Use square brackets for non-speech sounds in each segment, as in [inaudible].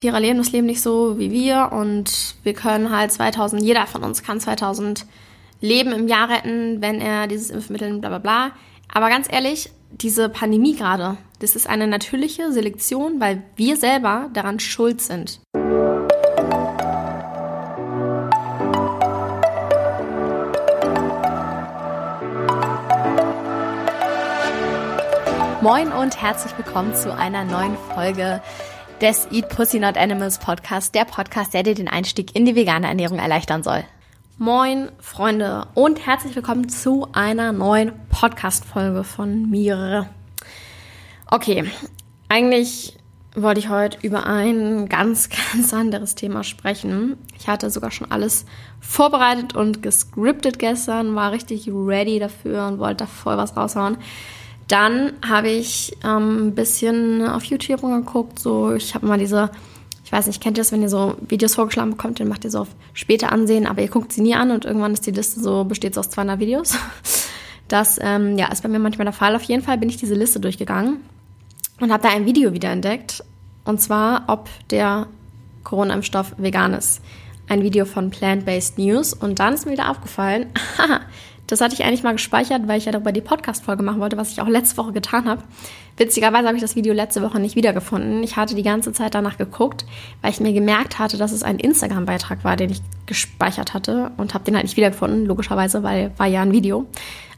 Tiere leben das Leben nicht so wie wir und wir können halt 2000, jeder von uns kann 2000 Leben im Jahr retten, wenn er dieses Impfmittel bla bla bla. Aber ganz ehrlich, diese Pandemie gerade, das ist eine natürliche Selektion, weil wir selber daran schuld sind. Moin und herzlich willkommen zu einer neuen Folge des Eat Pussy Not Animals Podcast, der Podcast, der dir den Einstieg in die vegane Ernährung erleichtern soll. Moin, Freunde, und herzlich willkommen zu einer neuen Podcast-Folge von mir. Okay, eigentlich wollte ich heute über ein ganz, [laughs] ganz anderes Thema sprechen. Ich hatte sogar schon alles vorbereitet und gescriptet gestern, war richtig ready dafür und wollte da voll was raushauen. Dann habe ich ähm, ein bisschen auf YouTube geguckt. So, ich habe mal diese, ich weiß nicht, kennt ihr das, wenn ihr so Videos vorgeschlagen bekommt, dann macht ihr so auf später ansehen, aber ihr guckt sie nie an und irgendwann ist die Liste so, besteht so aus 200 Videos. [laughs] Das ähm, ja, ist bei mir manchmal der Fall. Auf jeden Fall bin ich diese Liste durchgegangen und habe da ein Video wiederentdeckt. Und zwar, ob der Corona-Impfstoff vegan ist. Ein Video von Plant-Based News. Und dann ist mir wieder aufgefallen, [laughs] Das hatte ich eigentlich mal gespeichert, weil ich ja darüber die Podcast-Folge machen wollte, was ich auch letzte Woche getan habe. Witzigerweise habe ich das Video letzte Woche nicht wiedergefunden. Ich hatte die ganze Zeit danach geguckt, weil ich mir gemerkt hatte, dass es ein Instagram-Beitrag war, den ich gespeichert hatte und habe den halt nicht wiedergefunden, logischerweise, weil war ja ein Video.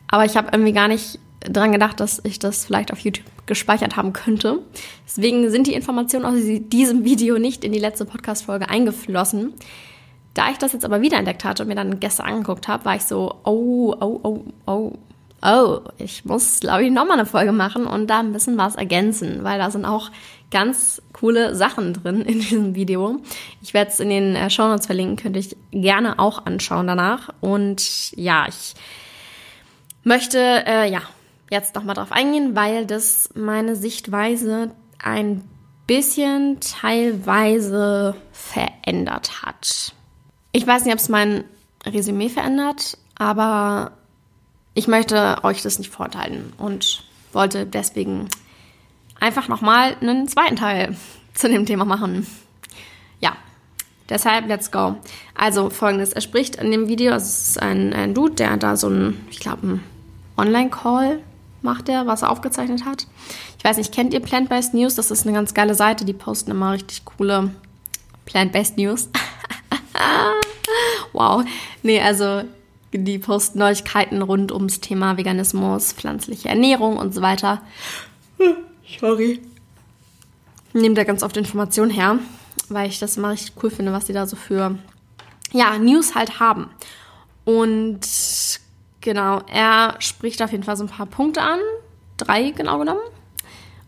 Aber ich habe irgendwie gar nicht dran gedacht, dass ich das vielleicht auf YouTube gespeichert haben könnte. Deswegen sind die Informationen aus diesem Video nicht in die letzte Podcast-Folge eingeflossen. Da ich das jetzt aber wiederentdeckt hatte und mir dann gestern angeguckt habe, war ich so, oh, oh, oh, oh, oh, ich muss, glaube ich, nochmal eine Folge machen und da ein bisschen was ergänzen, weil da sind auch ganz coole Sachen drin in diesem Video. Ich werde es in den äh, Show Notes verlinken, könnte ich gerne auch anschauen danach. Und ja, ich möchte äh, ja jetzt nochmal drauf eingehen, weil das meine Sichtweise ein bisschen teilweise verändert hat. Ich weiß nicht, ob es mein Resümee verändert, aber ich möchte euch das nicht vorenthalten und wollte deswegen einfach nochmal einen zweiten Teil [laughs] zu dem Thema machen. Ja, deshalb let's go. Also folgendes, er spricht in dem Video, es ist ein, ein Dude, der da so ein, ich glaube, ein Online-Call macht er, was er aufgezeichnet hat. Ich weiß nicht, kennt ihr Plant-Based News? Das ist eine ganz geile Seite, die posten immer richtig coole Plant-Based News. [laughs] [laughs] wow. Nee, also die posten Neuigkeiten rund ums Thema Veganismus, pflanzliche Ernährung und so weiter. Sorry. Nehmt da ganz oft Informationen her, weil ich das immer richtig cool finde, was die da so für ja, News halt haben. Und genau, er spricht auf jeden Fall so ein paar Punkte an. Drei genau genommen.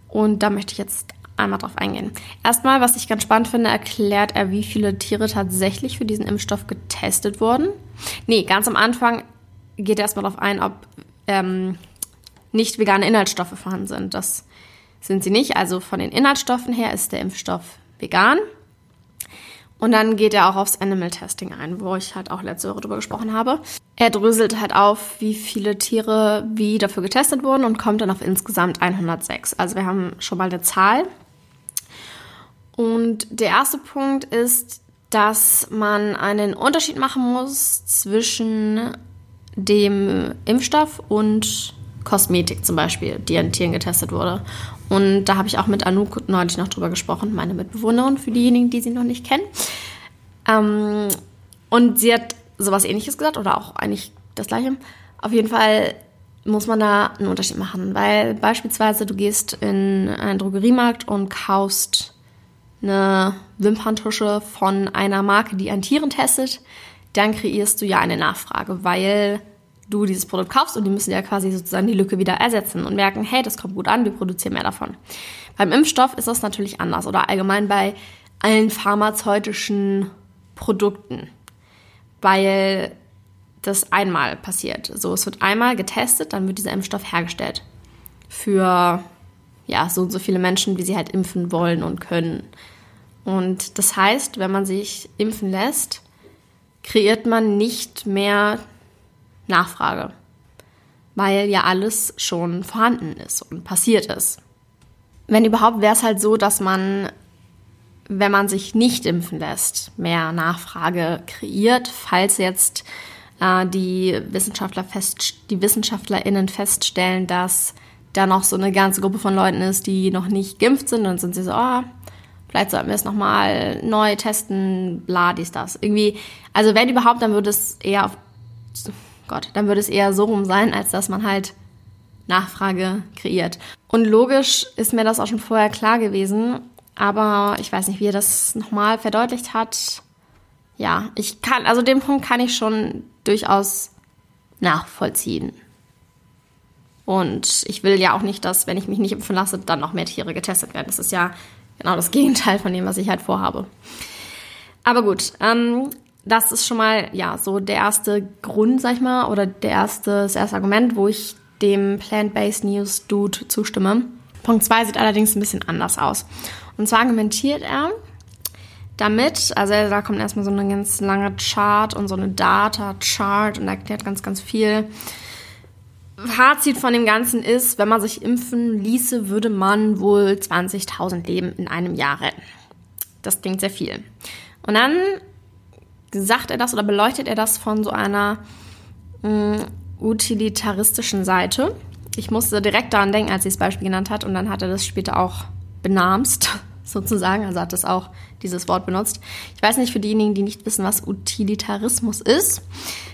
Und da möchte ich jetzt einmal drauf eingehen. Erstmal, was ich ganz spannend finde, erklärt er, wie viele Tiere tatsächlich für diesen Impfstoff getestet wurden. Nee, ganz am Anfang geht er erstmal darauf ein, ob ähm, nicht vegane Inhaltsstoffe vorhanden sind. Das sind sie nicht. Also von den Inhaltsstoffen her ist der Impfstoff vegan. Und dann geht er auch aufs Animal Testing ein, wo ich halt auch letzte Woche drüber gesprochen habe. Er dröselt halt auf, wie viele Tiere wie dafür getestet wurden und kommt dann auf insgesamt 106. Also wir haben schon mal eine Zahl. Und der erste Punkt ist, dass man einen Unterschied machen muss zwischen dem Impfstoff und Kosmetik zum Beispiel, die an Tieren getestet wurde. Und da habe ich auch mit Anouk neulich noch drüber gesprochen, meine Mitbewohnerin, für diejenigen, die sie noch nicht kennen. Ähm, und sie hat sowas ähnliches gesagt oder auch eigentlich das gleiche. Auf jeden Fall muss man da einen Unterschied machen, weil beispielsweise du gehst in einen Drogeriemarkt und kaufst eine Wimperntusche von einer Marke, die an Tieren testet, dann kreierst du ja eine Nachfrage, weil du dieses Produkt kaufst und die müssen ja quasi sozusagen die Lücke wieder ersetzen und merken, hey, das kommt gut an, wir produzieren mehr davon. Beim Impfstoff ist das natürlich anders oder allgemein bei allen pharmazeutischen Produkten, weil das einmal passiert. So, es wird einmal getestet, dann wird dieser Impfstoff hergestellt für ja, so und so viele Menschen, wie sie halt impfen wollen und können. Und das heißt, wenn man sich impfen lässt, kreiert man nicht mehr Nachfrage, weil ja alles schon vorhanden ist und passiert ist. Wenn überhaupt, wäre es halt so, dass man wenn man sich nicht impfen lässt, mehr Nachfrage kreiert, falls jetzt äh, die Wissenschaftler fest, die WissenschaftlerInnen feststellen, dass da noch so eine ganze Gruppe von Leuten ist, die noch nicht geimpft sind, dann sind sie so, oh, vielleicht sollten wir es nochmal neu testen, bla, dies, das. Irgendwie, also wenn überhaupt, dann würde es eher auf, Gott, dann würde es eher so rum sein, als dass man halt Nachfrage kreiert. Und logisch ist mir das auch schon vorher klar gewesen, aber ich weiß nicht, wie er das nochmal verdeutlicht hat. Ja, ich kann, also den Punkt kann ich schon durchaus nachvollziehen. Und ich will ja auch nicht, dass, wenn ich mich nicht impfen lasse, dann noch mehr Tiere getestet werden. Das ist ja genau das Gegenteil von dem, was ich halt vorhabe. Aber gut, ähm, das ist schon mal ja so der erste Grund, sag ich mal, oder der erste, das erste Argument, wo ich dem Plant-Based News Dude zustimme. Punkt 2 sieht allerdings ein bisschen anders aus. Und zwar argumentiert er damit, also da kommt erstmal so eine ganz lange Chart und so eine Data-Chart und erklärt ganz, ganz viel. Fazit von dem Ganzen ist, wenn man sich impfen ließe, würde man wohl 20.000 Leben in einem Jahr retten. Das klingt sehr viel. Und dann sagt er das oder beleuchtet er das von so einer mh, mm, utilitaristischen Seite. Ich musste direkt daran denken, als sie das Beispiel genannt hat, und dann hat er das später auch benamst, [laughs] sozusagen, also hat es auch dieses Wort benutzt. Ich weiß nicht für diejenigen, die nicht wissen, was Utilitarismus ist.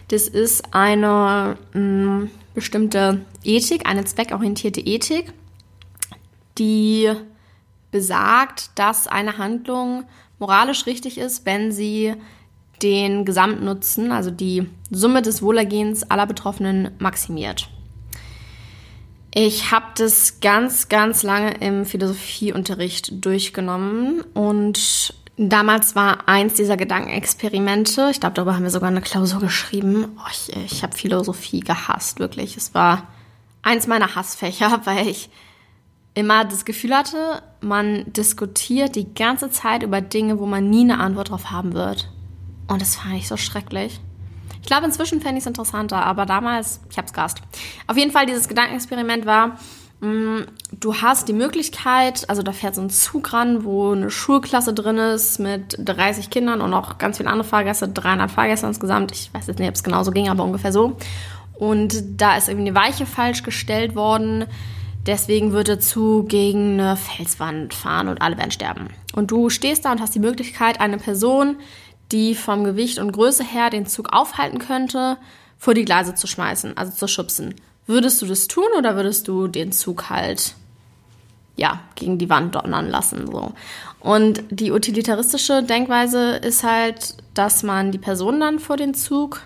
Das ist eine mh, mm, bestimmte Ethik, eine zweckorientierte Ethik, die besagt, dass eine Handlung moralisch richtig ist, wenn sie den Gesamtnutzen, also die Summe des Wohlergehens aller Betroffenen maximiert. Ich habe das ganz, ganz lange im Philosophieunterricht durchgenommen und damals war eins dieser Gedankenexperimente, ich glaube, darüber haben wir sogar eine Klausur geschrieben. Oh, ich ich habe Philosophie gehasst, wirklich. Es war eins meiner Hassfächer, [laughs] weil ich immer das Gefühl hatte, man diskutiert die ganze Zeit über Dinge, wo man nie eine Antwort drauf haben wird. Und das fand ich so schrecklich. Ich glaube, inzwischen fände ich es interessanter, aber damals, ich habe es gehasst. Auf jeden Fall, dieses Gedankenexperiment war, du hast die Möglichkeit, also da fährt so ein Zug ran, wo eine Schulklasse drin ist mit 30 Kindern und auch ganz viele andere Fahrgäste, 300 Fahrgäste insgesamt. Ich weiß jetzt nicht, ob es genau so ging, aber ungefähr so. Und da ist irgendwie eine Weiche falsch gestellt worden. Deswegen wird der Zug gegen eine Felswand fahren und alle werden sterben. Und du stehst da und hast die Möglichkeit, eine Person, die vom Gewicht und Größe her den Zug aufhalten könnte, vor die Gleise zu schmeißen, also zu schubsen. Würdest du das tun oder würdest du den Zug halt ja, gegen die Wand donnern lassen so. Und die utilitaristische Denkweise ist halt, dass man die Person dann vor den Zug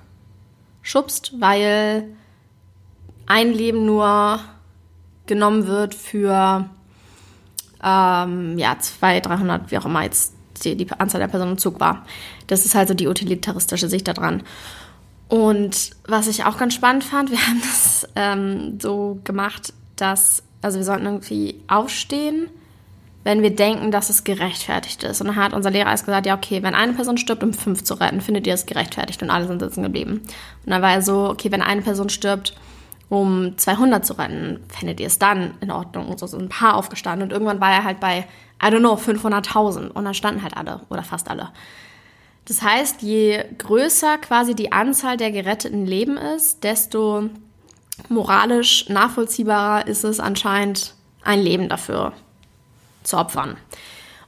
schubst, weil ein Leben nur genommen wird für ähm, ja, 200, 300, wie auch immer jetzt die, die Anzahl der Personen im Zug war. Das ist halt so die utilitaristische Sicht daran. Und was ich auch ganz spannend fand, [laughs] wir haben das ähm, so gemacht, dass, also wir sollten irgendwie aufstehen, wenn wir denken, dass es gerechtfertigt ist. Und dann hat unser Lehrer erst gesagt, ja, okay, wenn eine Person stirbt, um fünf zu retten, findet ihr es gerechtfertigt? Und alle sind sitzen geblieben. Und dann war er so, okay, wenn eine Person stirbt, um 200 zu retten, findet ihr es dann in Ordnung? Und so sind ein paar aufgestanden. Und irgendwann war er halt bei I don't know, 500.000. Und dann standen halt alle oder fast alle. Das heißt, je größer quasi die Anzahl der geretteten Leben ist, desto moralisch nachvollziehbarer ist es anscheinend, ein Leben dafür zu opfern.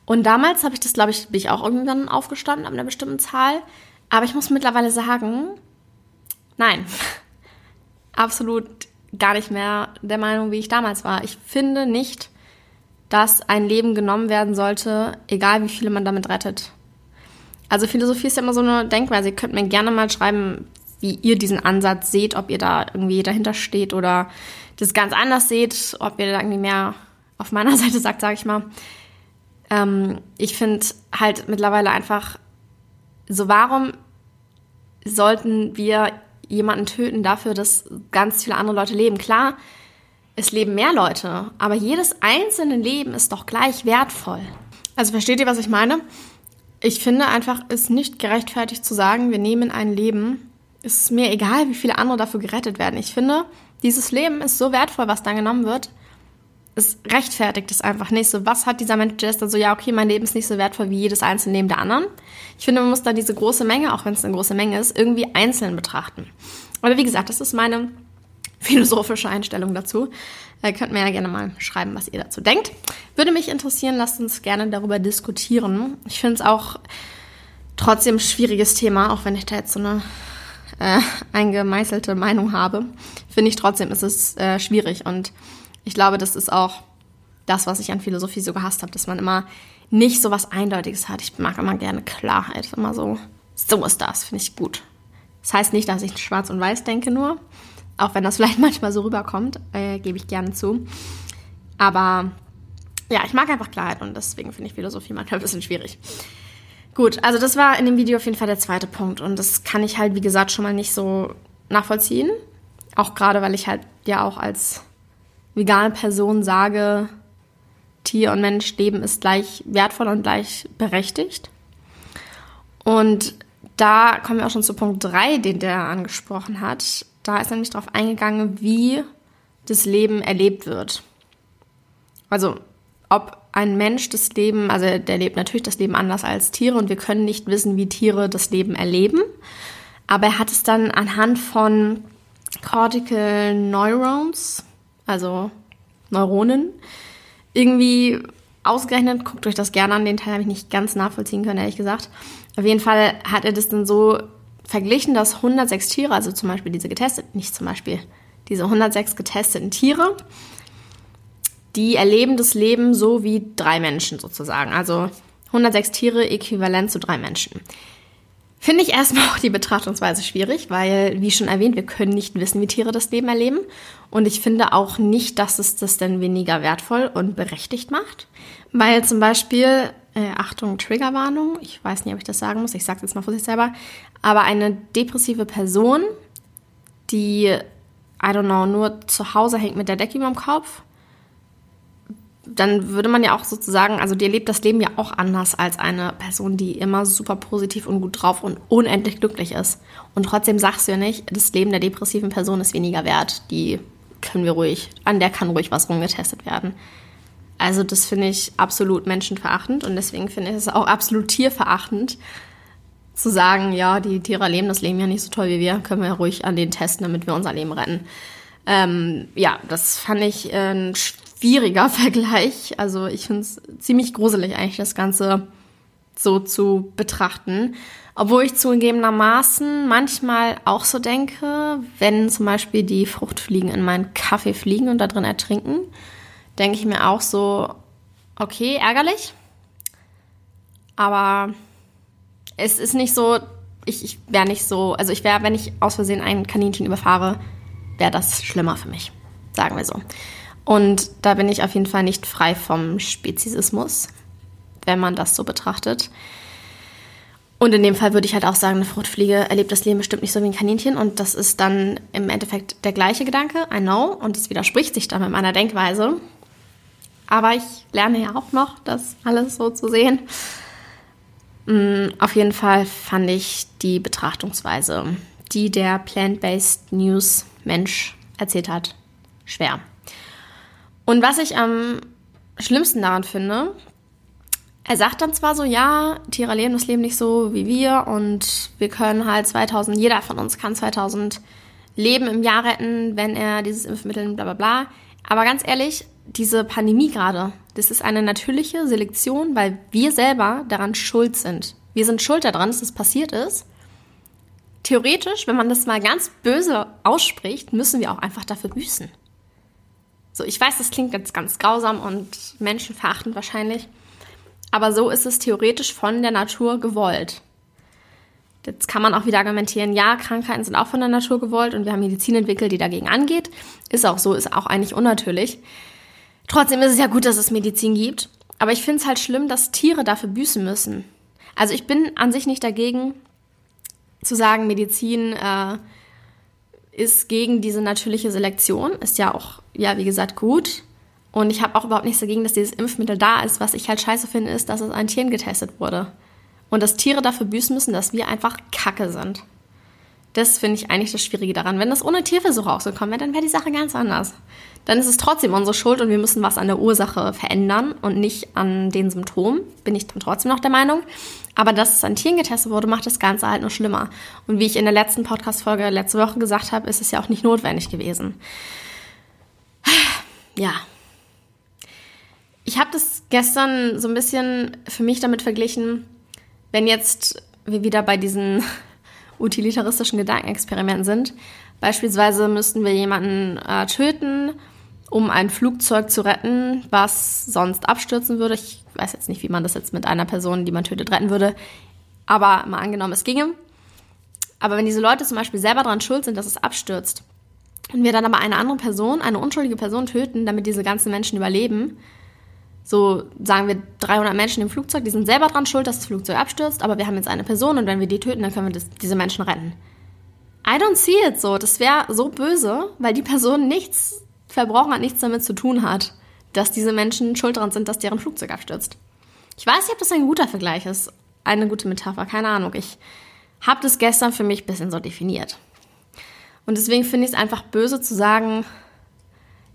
Und damals habe ich das, glaube ich, bin ich auch irgendwann aufgestanden ab einer bestimmten Zahl. Aber ich muss mittlerweile sagen, nein, [laughs] absolut gar nicht mehr der Meinung, wie ich damals war. Ich finde nicht, dass ein Leben genommen werden sollte, egal wie viele man damit rettet. Also Philosophie ist ja immer so eine Denkweise. Ihr könnt mir gerne mal schreiben, wie ihr diesen Ansatz seht, ob ihr da irgendwie dahinter steht oder das ganz anders seht, ob ihr da irgendwie mehr auf meiner [laughs] Seite sagt, sage ich mal. Ähm, ich finde halt mittlerweile einfach so, warum sollten wir jemanden töten dafür, dass ganz viele andere Leute leben? Klar, es leben mehr Leute, aber jedes einzelne Leben ist doch gleich wertvoll. Also versteht ihr, was ich meine? Ich finde einfach, es ist nicht gerechtfertigt zu sagen, wir nehmen ein Leben. Es ist mir egal, wie viele andere dafür gerettet werden. Ich finde, dieses Leben ist so wertvoll, was da genommen wird. es rechtfertigt es einfach nicht. So, was hat dieser Mensch, dann so, ja, okay, mein Leben ist nicht so wertvoll wie jedes einzelne Leben der anderen. Ich finde, man muss da diese große Menge, auch wenn es eine große Menge ist, irgendwie einzeln betrachten. Aber wie gesagt, das ist meine philosophische Einstellung dazu. Ihr könnt mir ja gerne mal schreiben, was ihr dazu denkt. Würde mich interessieren, lasst uns gerne darüber diskutieren. Ich finde es auch trotzdem ein schwieriges Thema, auch wenn ich da jetzt so eine äh, eingemeißelte Meinung habe. Finde ich trotzdem, ist es äh, schwierig und ich glaube, das ist auch das, was ich an Philosophie so gehasst habe, dass man immer nicht so was Eindeutiges hat. Ich mag immer gerne Klarheit, immer so, so ist das, finde ich gut. Das heißt nicht, dass ich schwarz und weiß denke nur, auch wenn das [laughs] vielleicht manchmal so rüberkommt, äh, gebe ich gerne zu. Aber ja, ich mag einfach Klarheit und deswegen finde ich Philosophie manchmal ein bisschen schwierig. Gut, also das war in dem Video auf jeden Fall der zweite Punkt und das kann ich halt, wie gesagt, schon mal nicht so nachvollziehen. Auch gerade, weil ich halt ja auch als vegane Person sage, Tier und Mensch leben ist gleich wertvoll und gleich berechtigt. Und da kommen wir auch schon zu Punkt 3, den der angesprochen hat. Da ist nämlich darauf eingegangen, wie das Leben erlebt wird. Also, ob ein Mensch das Leben, also der lebt natürlich das Leben anders als Tiere und wir können nicht wissen, wie Tiere das Leben erleben. Aber er hat es dann anhand von Cortical Neurons, also Neuronen, irgendwie ausgerechnet. Guckt euch das gerne an, den Teil habe ich nicht ganz nachvollziehen können, ehrlich gesagt. Auf jeden Fall hat er das dann so verglichen, dass 106 Tiere, also zum Beispiel diese getesteten, nicht zum Beispiel, diese 106 getesteten Tiere, die erleben das Leben so wie drei Menschen sozusagen. Also 106 Tiere äquivalent zu drei Menschen. Finde ich erstmal [laughs] auch die Betrachtungsweise schwierig, weil, wie schon erwähnt, wir können nicht wissen, wie Tiere das Leben erleben. Und ich finde auch nicht, dass es das dann weniger wertvoll und berechtigt macht. Weil zum Beispiel, äh, Achtung, Triggerwarnung, ich weiß nicht, ob ich das sagen muss, ich sage jetzt mal für sich selber, aber eine depressive Person, die, I don't know, nur zu Hause hängt mit der Decke über dem Kopf, dann würde man ja auch sozusagen, also die erlebt das Leben ja auch anders als eine Person, die immer super positiv und gut drauf und unendlich glücklich ist. Und trotzdem sagst du ja nicht, das Leben der depressiven Person ist weniger wert. Die können wir ruhig, an der kann ruhig was rumgetestet werden. Also das finde ich absolut menschenverachtend und deswegen finde ich es auch absolut tierverachtend, zu sagen, ja, die Tiere leben das Leben ja nicht so toll wie wir, können wir ja ruhig an den testen, damit wir unser Leben retten. Ähm, ja, das fand ich ein schwieriger [laughs] Vergleich. Also ich finde es ziemlich gruselig eigentlich, das Ganze so zu betrachten. Obwohl ich zugegebenermaßen manchmal auch so denke, wenn zum Beispiel die Fruchtfliegen in meinen Kaffee fliegen und da drin ertrinken, denke ich mir auch so, okay, ärgerlich. Aber es ist nicht so, ich, ich wäre nicht so, also ich wäre, wenn ich aus Versehen ein Kaninchen überfahre, wäre das schlimmer für mich, sagen wir so. Und da bin ich auf jeden Fall nicht frei vom Speziesismus, wenn man das so betrachtet. Und in dem Fall würde ich halt auch sagen, eine Fruchtfliege erlebt das Leben bestimmt nicht so wie ein Kaninchen. Und das ist dann im Endeffekt der gleiche Gedanke, I know. Und es widerspricht sich dann mit meiner Denkweise. Aber ich lerne ja auch noch, das alles so zu sehen. Mm, auf jeden Fall fand ich die Betrachtungsweise, die der Plant-Based News Mensch erzählt hat, schwer. Und was ich am schlimmsten daran finde, er sagt dann zwar so, ja, Tiere leben das Leben nicht so wie wir und wir können halt 2000, jeder von uns kann 2000 Leben im Jahr retten, wenn er dieses Impfmittel, bla bla bla. Aber ganz ehrlich, diese Pandemie gerade, das ist eine natürliche Selektion, weil wir selber daran schuld sind. Wir sind schuld daran, dass das passiert ist. Theoretisch, wenn man das mal ganz böse ausspricht, müssen wir auch einfach dafür büßen. So, ich weiß, das klingt jetzt ganz grausam und menschenverachtend wahrscheinlich, aber so ist es theoretisch von der Natur gewollt. Jetzt kann man auch wieder argumentieren, ja, Krankheiten sind auch von der Natur gewollt und wir haben Medizin entwickelt, die dagegen angeht. Ist auch so, ist auch eigentlich unnatürlich. Trotzdem ist es ja gut, dass es Medizin gibt. Aber ich finde es halt schlimm, dass Tiere dafür büßen müssen. Also ich bin an sich nicht dagegen, zu sagen, Medizin äh, ist gegen diese natürliche Selektion, ist ja auch, ja, wie gesagt, gut. Und ich habe auch überhaupt nichts dagegen, dass dieses Impfmittel da ist. Was ich halt scheiße finde, ist, dass es an Tieren getestet wurde. Und dass Tiere dafür büßen müssen, dass wir einfach Kacke sind. Das finde ich eigentlich das Schwierige daran. Wenn das ohne Tierversuch auch so kommen wäre, dann wäre die Sache ganz anders. Dann ist es trotzdem unsere Schuld und wir müssen was an der Ursache verändern und nicht an den Symptomen. Bin ich dann trotzdem noch der Meinung. Aber dass es an Tieren getestet wurde, macht das Ganze halt nur schlimmer. Und wie ich in der letzten Podcast-Folge letzte Woche gesagt habe, ist es ja auch nicht notwendig gewesen. Ja. Ich habe das gestern so ein bisschen für mich damit verglichen, wenn jetzt wir wieder bei diesen utilitaristischen Gedankenexperimenten sind. Beispielsweise müssten wir jemanden äh, töten, um ein Flugzeug zu retten, was sonst abstürzen würde. Ich weiß jetzt nicht, wie man das jetzt mit einer Person, die man tötet, retten würde. Aber mal angenommen, es ginge. Aber wenn diese Leute zum Beispiel selber daran schuld sind, dass es abstürzt, und wir dann aber eine andere Person, eine unschuldige Person töten, damit diese ganzen Menschen überleben, so sagen wir 300 Menschen im Flugzeug, die sind selber dran schuld, dass das Flugzeug abstürzt, aber wir haben jetzt eine Person und wenn wir die töten, dann können wir das, diese Menschen retten. I don't see it so. Das wäre so böse, weil die Person nichts verbrochen hat, nichts damit zu tun hat, dass diese Menschen schuld daran sind, dass deren Flugzeug abstürzt. Ich weiß nicht, ob das ein guter Vergleich ist, eine gute Metapher, keine Ahnung. Ich habe das gestern für mich ein bisschen so definiert. Und deswegen finde ich es einfach böse zu sagen,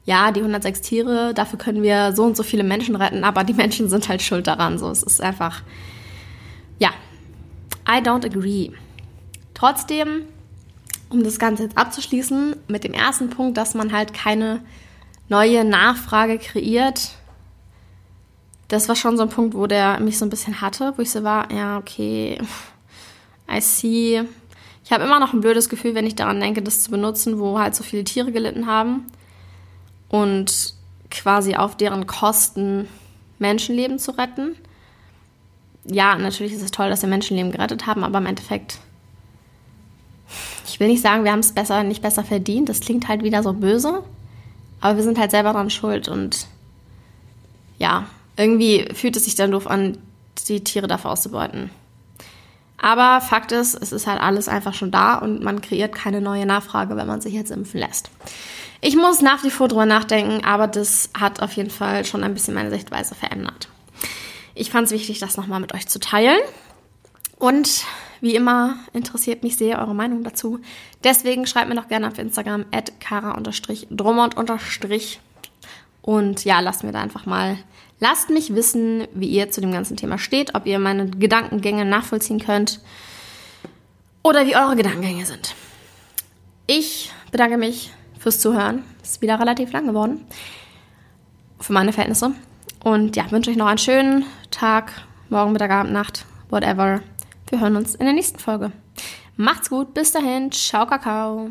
ja, die 106 Tiere, dafür können wir so und so viele Menschen retten, aber die Menschen sind halt schuld daran. So, es ist einfach, ja, I don't agree. Trotzdem, um das Ganze jetzt abzuschließen, mit dem ersten Punkt, dass man halt keine neue Nachfrage kreiert, das war schon so ein Punkt, wo der mich so ein bisschen hatte, wo ich so war, ja, okay, I see. Ich habe immer noch ein blödes Gefühl, wenn ich daran denke, das zu benutzen, wo halt so viele Tiere gelitten haben und quasi auf deren Kosten Menschenleben zu retten. Ja, natürlich ist es toll, dass wir Menschenleben gerettet haben, aber im Endeffekt, ich will nicht sagen, wir haben es besser, nicht besser verdient. Das klingt halt wieder so böse, aber wir sind halt selber dran schuld und ja, irgendwie fühlt es sich dann doof an, die Tiere dafür auszubeuten. Aber Fakt ist, es ist halt alles einfach schon da und man kreiert keine neue Nachfrage, wenn man sich jetzt impfen lässt. Ich muss nach wie vor drüber nachdenken, aber das hat auf jeden Fall schon ein bisschen meine Sichtweise verändert. Ich fand es wichtig, das nochmal mit euch zu teilen. Und wie immer interessiert mich sehr eure Meinung dazu. Deswegen schreibt mir doch gerne auf Instagram at kara-drummond- und ja, lasst mir da einfach mal, lasst mich wissen, wie ihr zu dem ganzen Thema steht, ob ihr meine Gedankengänge nachvollziehen könnt oder wie eure Gedankengänge sind. Ich bedanke mich fürs Zuhören. Ist wieder relativ lang geworden. Für meine Verhältnisse. Und ja, wünsche euch noch einen schönen Tag, morgen, Mittag, Abend, Nacht, whatever. Wir hören uns in der nächsten Folge. Macht's gut, bis dahin, ciao, Kakao.